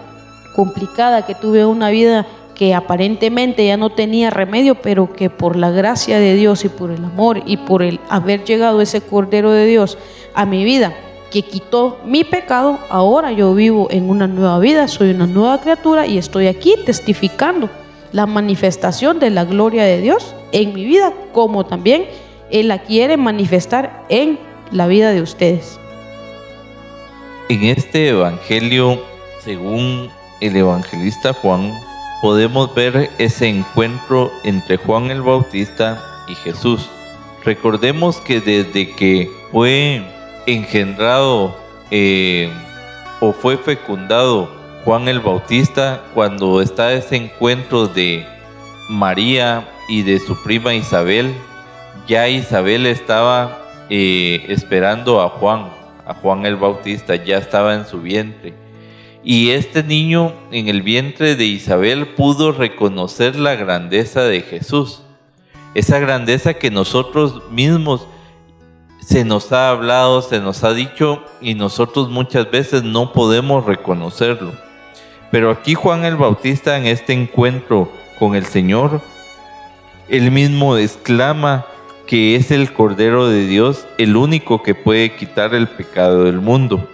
complicada, que tuve una vida que aparentemente ya no tenía remedio, pero que por la gracia de Dios y por el amor y por el haber llegado ese Cordero de Dios a mi vida, que quitó mi pecado, ahora yo vivo en una nueva vida, soy una nueva criatura y estoy aquí testificando la manifestación de la gloria de Dios en mi vida, como también Él la quiere manifestar en la vida de ustedes. En este Evangelio, según el evangelista Juan, podemos ver ese encuentro entre Juan el Bautista y Jesús. Recordemos que desde que fue engendrado eh, o fue fecundado Juan el Bautista, cuando está ese encuentro de María y de su prima Isabel, ya Isabel estaba eh, esperando a Juan, a Juan el Bautista, ya estaba en su vientre. Y este niño en el vientre de Isabel pudo reconocer la grandeza de Jesús. Esa grandeza que nosotros mismos se nos ha hablado, se nos ha dicho y nosotros muchas veces no podemos reconocerlo. Pero aquí Juan el Bautista en este encuentro con el Señor, él mismo exclama que es el Cordero de Dios el único que puede quitar el pecado del mundo.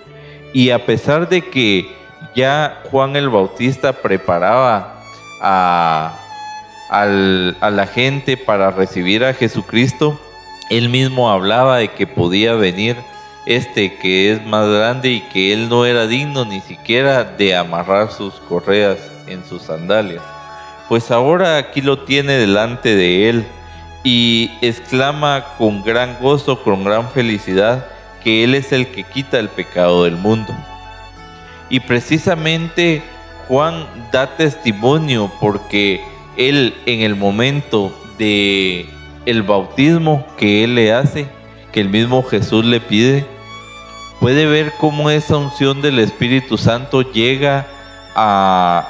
Y a pesar de que ya Juan el Bautista preparaba a, la gente para recibir a Jesucristo, él mismo hablaba de que podía venir este que es más grande y que él no era digno ni siquiera de amarrar sus correas en sus sandalias. Pues ahora aquí lo tiene delante de él y exclama con gran gozo, con gran felicidad, que él es el que quita el pecado del mundo. Y precisamente Juan da testimonio porque él en el momento de el bautismo que él le hace, que el mismo Jesús le pide, puede ver cómo esa unción del Espíritu Santo llega a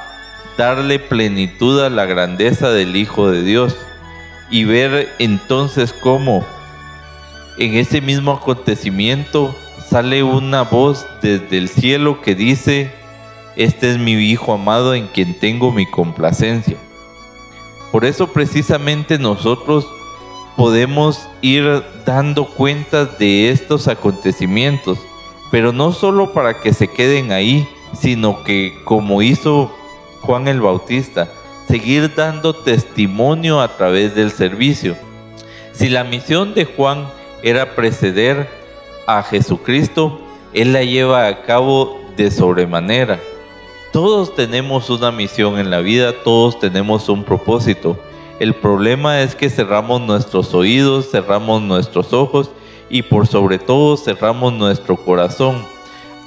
darle plenitud a la grandeza del Hijo de Dios y ver entonces cómo en ese mismo acontecimiento sale una voz desde el cielo que dice, este es mi Hijo amado en quien tengo mi complacencia. Por eso precisamente nosotros podemos ir dando cuentas de estos acontecimientos, pero no solo para que se queden ahí, sino que como hizo Juan el Bautista, seguir dando testimonio a través del servicio. Si la misión de Juan era preceder a Jesucristo, Él la lleva a cabo de sobremanera. Todos tenemos una misión en la vida, todos tenemos un propósito. El problema es que cerramos nuestros oídos, cerramos nuestros ojos y por sobre todo cerramos nuestro corazón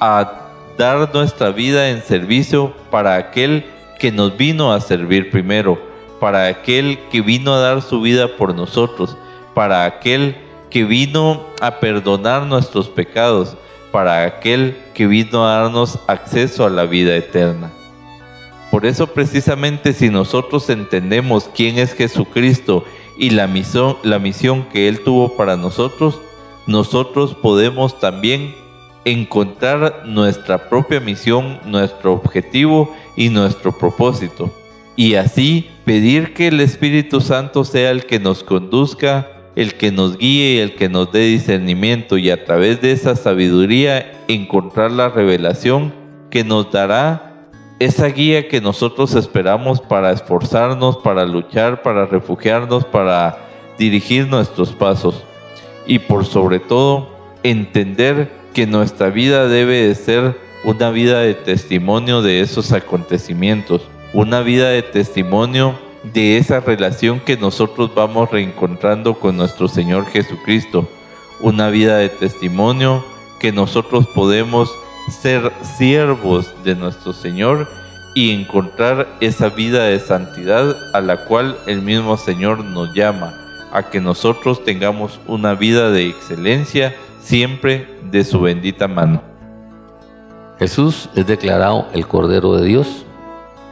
a dar nuestra vida en servicio para aquel que nos vino a servir primero, para aquel que vino a dar su vida por nosotros, para aquel que vino a perdonar nuestros pecados, para aquel que vino a darnos acceso a la vida eterna. Por eso precisamente si nosotros entendemos quién es Jesucristo y la misión, la misión que Él tuvo para nosotros, nosotros podemos también encontrar nuestra propia misión, nuestro objetivo y nuestro propósito. Y así pedir que el Espíritu Santo sea el que nos conduzca el que nos guíe, el que nos dé discernimiento y a través de esa sabiduría encontrar la revelación que nos dará esa guía que nosotros esperamos para esforzarnos, para luchar, para refugiarnos, para dirigir nuestros pasos. Y por sobre todo, entender que nuestra vida debe de ser una vida de testimonio de esos acontecimientos, una vida de testimonio de esa relación que nosotros vamos reencontrando con nuestro Señor Jesucristo, una vida de testimonio que nosotros podemos ser siervos de nuestro Señor y encontrar esa vida de santidad a la cual el mismo Señor nos llama, a que nosotros tengamos una vida de excelencia siempre de su bendita mano. Jesús es declarado el Cordero de Dios.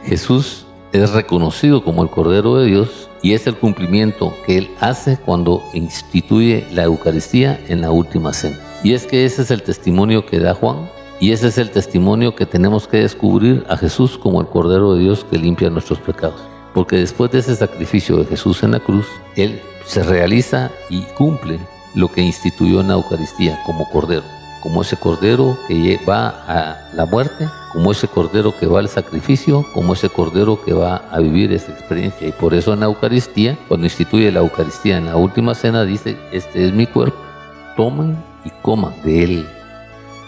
Jesús es reconocido como el Cordero de Dios y es el cumplimiento que Él hace cuando instituye la Eucaristía en la última cena. Y es que ese es el testimonio que da Juan y ese es el testimonio que tenemos que descubrir a Jesús como el Cordero de Dios que limpia nuestros pecados. Porque después de ese sacrificio de Jesús en la cruz, Él se realiza y cumple lo que instituyó en la Eucaristía como Cordero. Como ese Cordero que va a la muerte, como ese Cordero que va al sacrificio, como ese Cordero que va a vivir esa experiencia. Y por eso en la Eucaristía, cuando instituye la Eucaristía en la última cena, dice, este es mi cuerpo, tomen y coman de él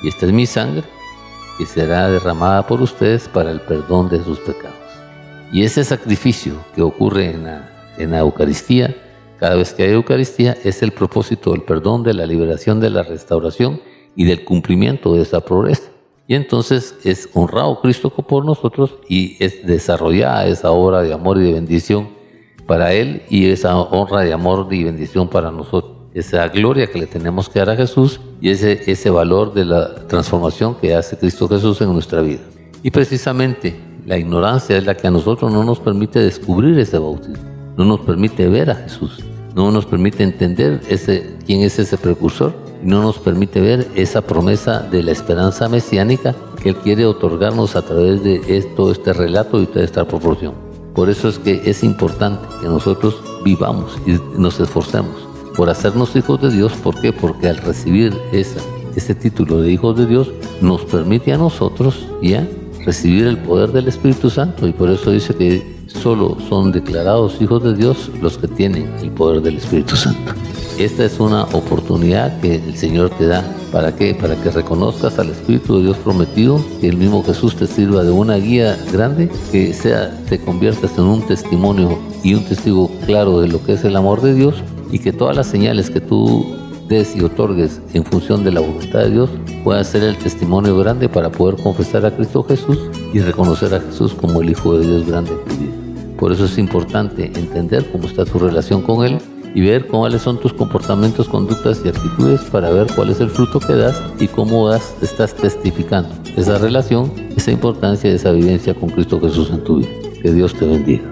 y esta es mi sangre que será derramada por ustedes para el perdón de sus pecados. Y ese sacrificio que ocurre en la, Eucaristía, cada vez que hay Eucaristía, es el propósito del perdón, de la liberación, de la restauración y del cumplimiento de esa progresa. Y entonces es honrado Cristo por nosotros y es desarrollada esa obra de amor y de bendición para Él y esa honra de amor y bendición para nosotros esa gloria que le tenemos que dar a Jesús y ese, ese valor de la transformación que hace Cristo Jesús en nuestra vida. Y precisamente la ignorancia es la que a nosotros no nos permite descubrir ese bautismo, no nos permite ver a Jesús, no nos permite entender ese, quién es ese precursor no nos permite ver esa promesa de la esperanza mesiánica que Él quiere otorgarnos a través de todo este relato y toda esta proporción. Por eso es que es importante que nosotros vivamos y nos esforcemos por hacernos hijos de Dios. ¿Por qué? Porque al recibir ese título de hijos de Dios nos permite a nosotros ya recibir el poder del Espíritu Santo y por eso dice que solo son declarados hijos de Dios los que tienen el poder del Espíritu Santo. Esta es una oportunidad que el Señor te da. ¿Para qué? Para que reconozcas al Espíritu de Dios prometido, que el mismo Jesús te sirva de una guía grande, que sea, te conviertas en un testimonio y un testigo claro de lo que es el amor de Dios y que todas las señales que tú des y otorgues en función de la voluntad de Dios puedan ser el testimonio grande para poder confesar a Cristo Jesús y reconocer a Jesús como el Hijo de Dios grande en tu vida. Por eso es importante entender cómo está tu relación con Él y ver cuáles son tus comportamientos, conductas y actitudes para ver cuál es el fruto que das y cómo estás testificando esa relación, esa importancia, esa vivencia con Cristo Jesús en tu vida. Que Dios te bendiga.